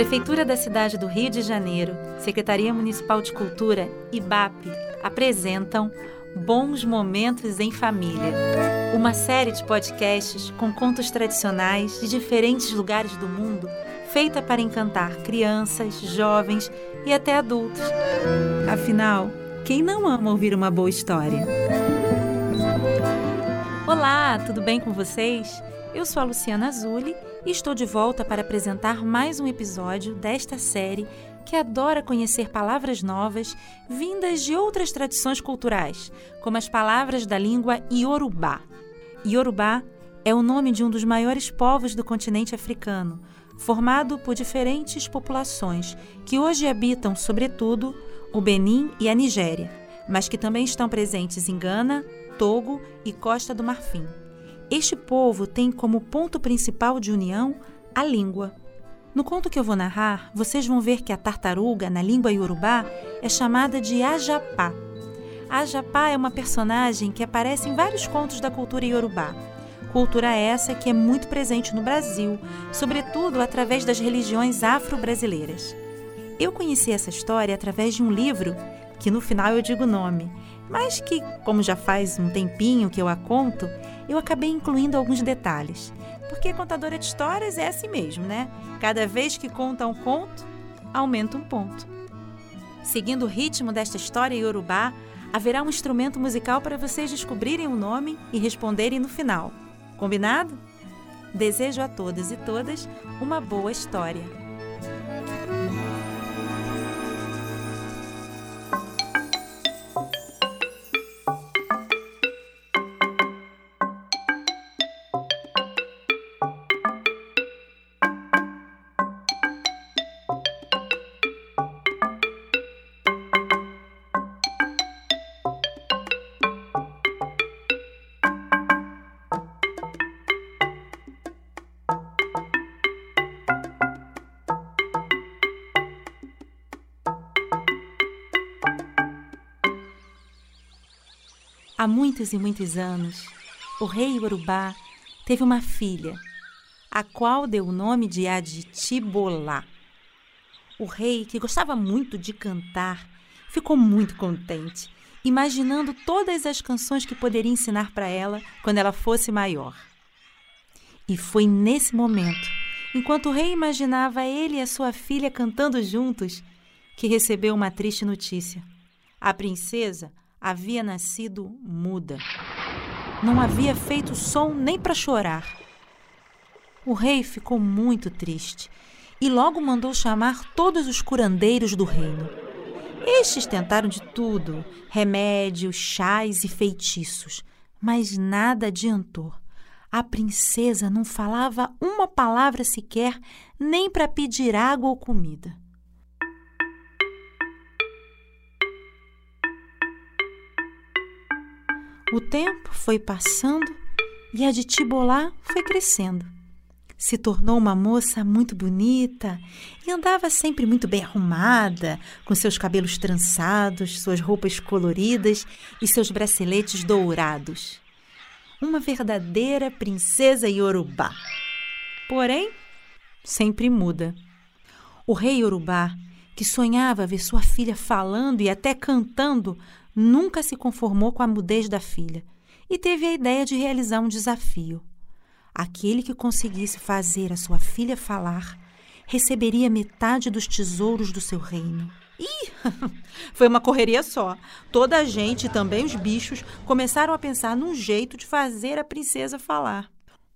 Prefeitura da cidade do Rio de Janeiro, Secretaria Municipal de Cultura e BAP apresentam Bons Momentos em Família, uma série de podcasts com contos tradicionais de diferentes lugares do mundo, feita para encantar crianças, jovens e até adultos. Afinal, quem não ama ouvir uma boa história? Olá, tudo bem com vocês? Eu sou a Luciana Azuli estou de volta para apresentar mais um episódio desta série que adora conhecer palavras novas vindas de outras tradições culturais, como as palavras da língua Yorubá. Yorubá é o nome de um dos maiores povos do continente africano, formado por diferentes populações que hoje habitam, sobretudo, o Benin e a Nigéria, mas que também estão presentes em Gana, Togo e Costa do Marfim. Este povo tem como ponto principal de união a língua. No conto que eu vou narrar, vocês vão ver que a tartaruga, na língua iorubá, é chamada de Ajapá. Ajapá é uma personagem que aparece em vários contos da cultura iorubá. Cultura essa que é muito presente no Brasil, sobretudo através das religiões afro-brasileiras. Eu conheci essa história através de um livro, que no final eu digo o nome, mas que, como já faz um tempinho que eu a conto, eu acabei incluindo alguns detalhes. Porque contadora de histórias é assim mesmo, né? Cada vez que conta um conto, aumenta um ponto. Seguindo o ritmo desta história iorubá, haverá um instrumento musical para vocês descobrirem o nome e responderem no final. Combinado? Desejo a todos e todas uma boa história. Há muitos e muitos anos, o rei Urubá teve uma filha, a qual deu o nome de Aditibolá. O rei, que gostava muito de cantar, ficou muito contente, imaginando todas as canções que poderia ensinar para ela quando ela fosse maior. E foi nesse momento, enquanto o rei imaginava ele e a sua filha cantando juntos, que recebeu uma triste notícia. A princesa havia nascido muda. Não havia feito som nem para chorar. O rei ficou muito triste e logo mandou chamar todos os curandeiros do reino. Estes tentaram de tudo: remédios, chás e feitiços, mas nada adiantou. A princesa não falava uma palavra sequer, nem para pedir água ou comida. O tempo foi passando e a de Tibolá foi crescendo. Se tornou uma moça muito bonita e andava sempre muito bem arrumada, com seus cabelos trançados, suas roupas coloridas e seus braceletes dourados. Uma verdadeira princesa iorubá. Porém, sempre muda. O rei iorubá, que sonhava ver sua filha falando e até cantando, nunca se conformou com a mudez da filha e teve a ideia de realizar um desafio. Aquele que conseguisse fazer a sua filha falar receberia metade dos tesouros do seu reino. Ih, foi uma correria só. Toda a gente, e também os bichos, começaram a pensar num jeito de fazer a princesa falar.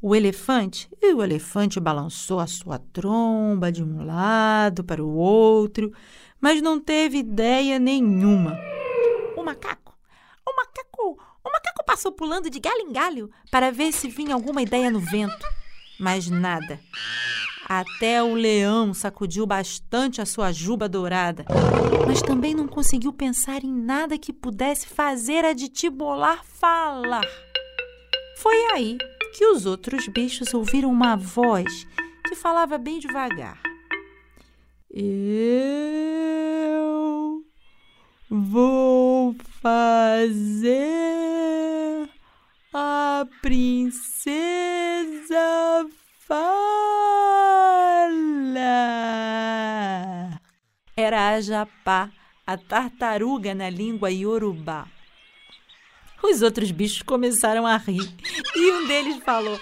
O elefante, e o elefante balançou a sua tromba de um lado para o outro, mas não teve ideia nenhuma macaco. O macaco, o macaco passou pulando de galho em galho para ver se vinha alguma ideia no vento, mas nada. Até o leão sacudiu bastante a sua juba dourada, mas também não conseguiu pensar em nada que pudesse fazer a de Tibolar falar. Foi aí que os outros bichos ouviram uma voz que falava bem devagar. Eu Vou fazer a princesa falar. era a japá, a tartaruga na língua iorubá. Os outros bichos começaram a rir e um deles falou: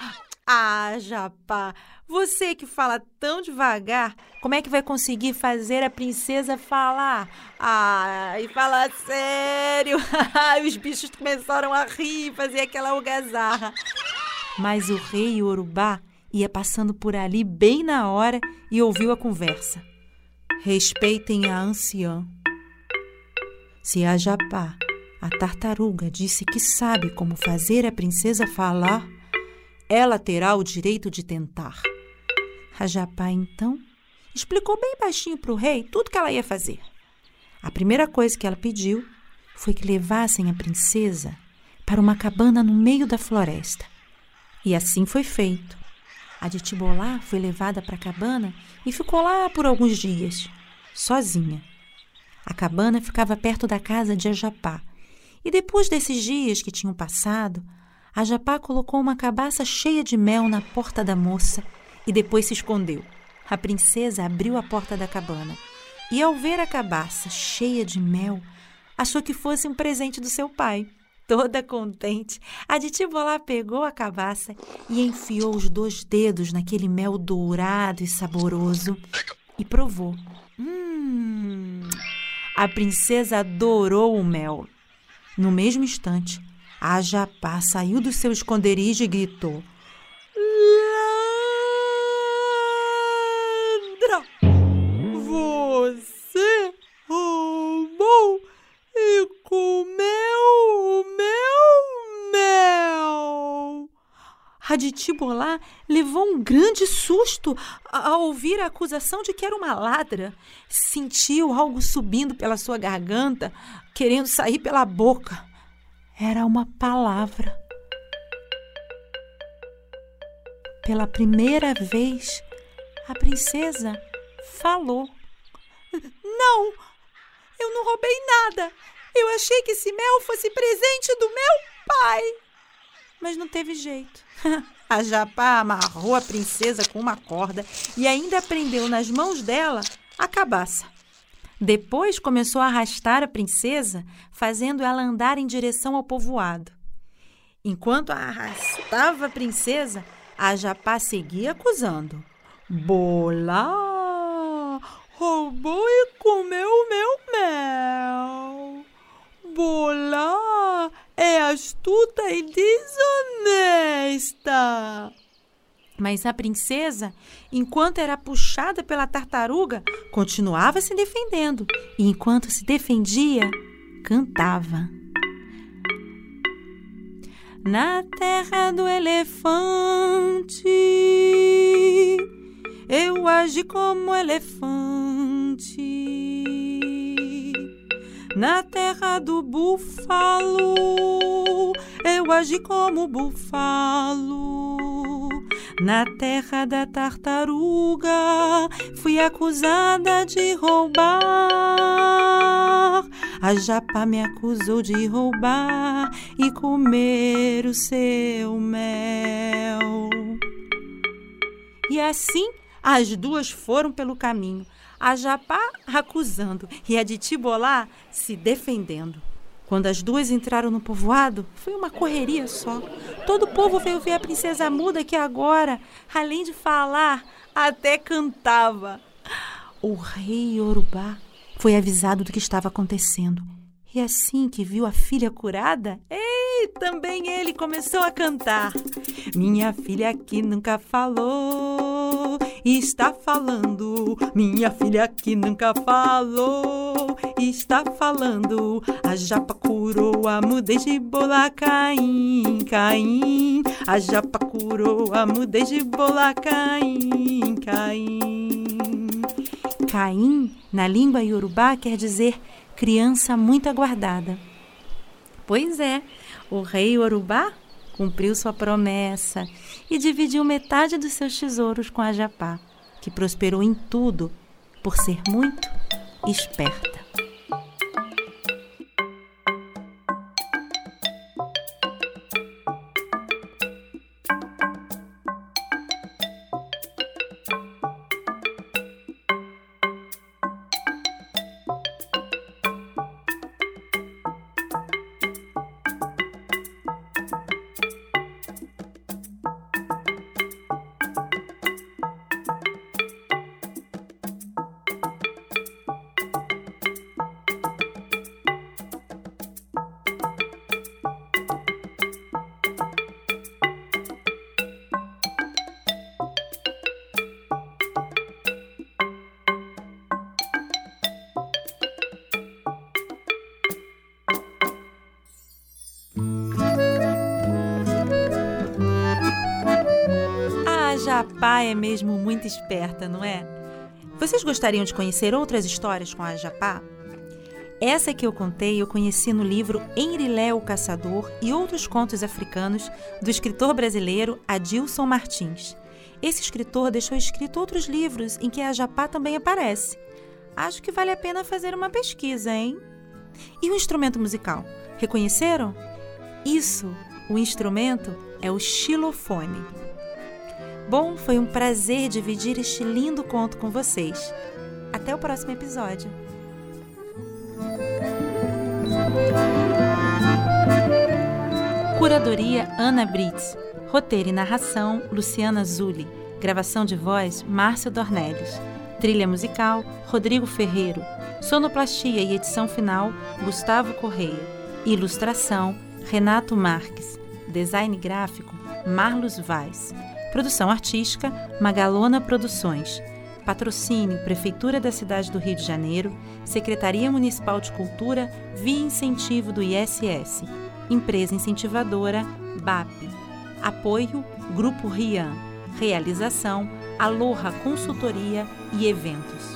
Ah, Japá, você que fala tão devagar, como é que vai conseguir fazer a princesa falar? Ah, e falar sério! Os bichos começaram a rir e fazer aquela algazarra. Mas o rei Urubá ia passando por ali bem na hora e ouviu a conversa. Respeitem a anciã. Se a Japá a tartaruga disse que sabe como fazer a princesa falar. Ela terá o direito de tentar. A Japá, então, explicou bem baixinho para o rei tudo que ela ia fazer. A primeira coisa que ela pediu foi que levassem a princesa para uma cabana no meio da floresta. E assim foi feito. A de Tibolá foi levada para a cabana e ficou lá por alguns dias, sozinha. A cabana ficava perto da casa de Ajapá, e depois desses dias que tinham passado, a Japá colocou uma cabaça cheia de mel na porta da moça e depois se escondeu. A princesa abriu a porta da cabana e, ao ver a cabaça cheia de mel, achou que fosse um presente do seu pai. Toda contente, a Titibolá pegou a cabaça e enfiou os dois dedos naquele mel dourado e saboroso e provou. Hum! A princesa adorou o mel no mesmo instante, a Japá saiu do seu esconderijo e gritou: A Tibolá levou um grande susto ao ouvir a acusação de que era uma ladra. Sentiu algo subindo pela sua garganta, querendo sair pela boca. Era uma palavra. Pela primeira vez, a princesa falou: Não, eu não roubei nada. Eu achei que esse mel fosse presente do meu pai. Mas não teve jeito. A Japá amarrou a princesa com uma corda e ainda prendeu nas mãos dela a cabaça. Depois começou a arrastar a princesa, fazendo ela andar em direção ao povoado. Enquanto arrastava a princesa, a Japá seguia acusando. Bola! Roubou e comeu o meu mel! Bola é astuta e desonesta! Mas a princesa, enquanto era puxada pela tartaruga, continuava se defendendo. E enquanto se defendia, cantava. Na terra do elefante, eu agi como elefante. Na terra do búfalo, eu agi como búfalo. Na terra da tartaruga fui acusada de roubar. A japa me acusou de roubar e comer o seu mel. E assim as duas foram pelo caminho, a Japá acusando e a de Tibolá se defendendo. Quando as duas entraram no povoado, foi uma correria só. Todo o povo veio ver a princesa muda que agora, além de falar, até cantava. O rei Yorubá foi avisado do que estava acontecendo. E assim que viu a filha curada, ei, também ele começou a cantar. Minha filha que nunca falou, está falando. Minha filha que nunca falou, está falando. A japa curou a mudez de bola Caim, Caim. A japa curou a mudez de bola Caim, Caim. Caim, na língua iorubá, quer dizer criança muito aguardada. Pois é, o rei Urubá cumpriu sua promessa e dividiu metade dos seus tesouros com a Japá, que prosperou em tudo por ser muito esperta. Japá é mesmo muito esperta, não é? Vocês gostariam de conhecer outras histórias com a Japá? Essa que eu contei eu conheci no livro Enrilé o Caçador e outros contos africanos do escritor brasileiro Adilson Martins. Esse escritor deixou escrito outros livros em que a Japá também aparece. Acho que vale a pena fazer uma pesquisa, hein? E o instrumento musical? Reconheceram? Isso, o instrumento é o xilofone. Bom, foi um prazer dividir este lindo conto com vocês. Até o próximo episódio. Curadoria Ana Brits. Roteiro e narração Luciana Zulli. Gravação de voz Márcio Dornelles. Trilha musical Rodrigo Ferreiro. Sonoplastia e edição final Gustavo Correia. Ilustração Renato Marques. Design gráfico Marlos Vaz. Produção artística Magalona Produções. Patrocínio Prefeitura da Cidade do Rio de Janeiro, Secretaria Municipal de Cultura, via incentivo do ISS. Empresa incentivadora BAP. Apoio Grupo Rian. Realização Aloha Consultoria e Eventos.